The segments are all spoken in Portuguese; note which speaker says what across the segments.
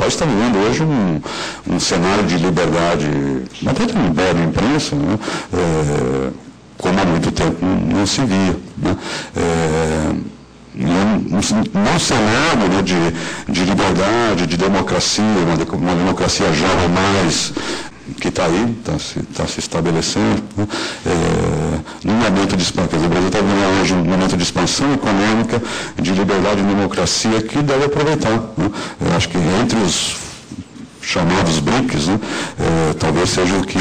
Speaker 1: país está vivendo hoje um, um cenário de liberdade, até de liberdade de imprensa, né? é, como há muito tempo não, se via. Né? É, num cenário né, de, de liberdade, de democracia, uma, uma democracia mais que está aí, está se, tá se estabelecendo, né? é, momento de expansão, o Brasil está vivendo hoje um momento de expansão econômica, de liberdade e democracia que deve aproveitar. Né? Eu acho que entre os chamados BRICS, né, é, talvez seja o que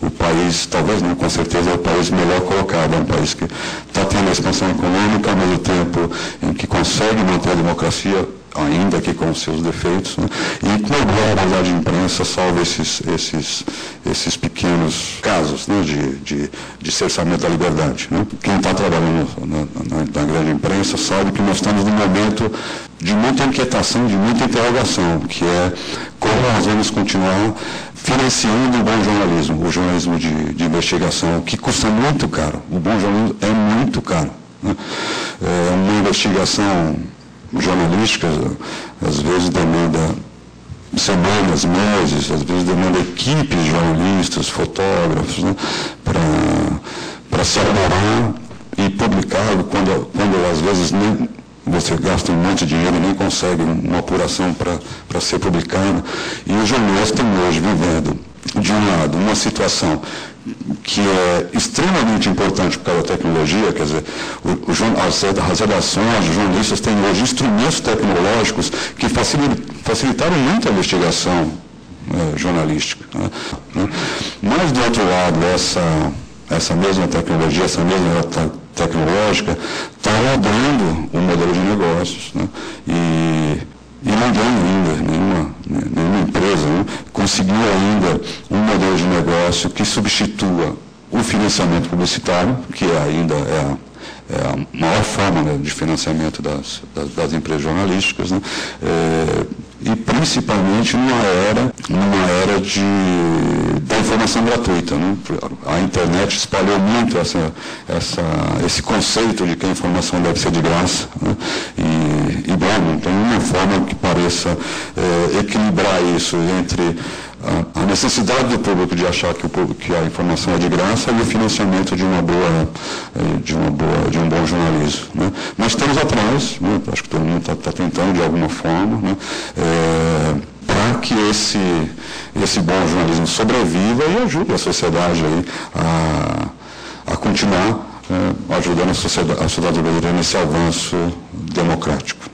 Speaker 1: o país, talvez não, com certeza é o país melhor colocado, é um país que está tendo expansão econômica ao mesmo tempo em que consegue manter a democracia ainda que com seus defeitos, né? e com a de imprensa salva esses, esses, esses pequenos casos né? de, de, de cerceamento da liberdade. Né? Quem está trabalhando na, na, na, grande imprensa sabe que nós estamos num momento de muita inquietação, de muita interrogação, que é como nós vamos continuar financiando o bom jornalismo, o jornalismo de, de investigação, que custa muito caro. O bom jornalismo é muito caro. Né? É uma investigação jornalística, às vezes demanda semanas, meses, às vezes demanda equipes de jornalistas, fotógrafos, né, para se elaborar e publicar, quando, quando às vezes nem, você gasta um monte de dinheiro e nem consegue uma apuração para ser publicada. E os jornalistas estão hoje vivendo, de um lado, uma situação que é extremamente importante por causa da tecnologia, quer dizer, as, redações, os jornalistas têm hoje instrumentos tecnológicos que facilitaram muito a investigação é, jornalística. Né? né? Mas, do outro lado, essa, essa mesma tecnologia, essa mesma tecnológica está mudando o modelo de negócios. Né? E, e ninguém ainda, nenhuma, nenhuma empresa, né, conseguiu ainda um modelo de negócio que substitua o financiamento publicitário, que ainda é a é a maior forma né, de financiamento das, das, das empresas jornalísticas, né, é, e principalmente numa era, numa era de, da informação gratuita. Né? A internet espalhou muito essa, essa, esse conceito de que a informação deve ser de graça. Né? E, e, bom, não tem uma forma que pareça é, equilibrar isso entre a, necessidade do público de achar que, o público, que a informação é de graça e o financiamento de uma boa, eh, de uma boa, de um bom jornalismo. Né? Mas estamos atrás, né? acho que todo mundo está tá tentando de alguma forma, né? é, para que esse, esse bom jornalismo sobreviva e ajude a sociedade aí a, a continuar ajudando a sociedade, a sociedade brasileira nesse avanço democrático.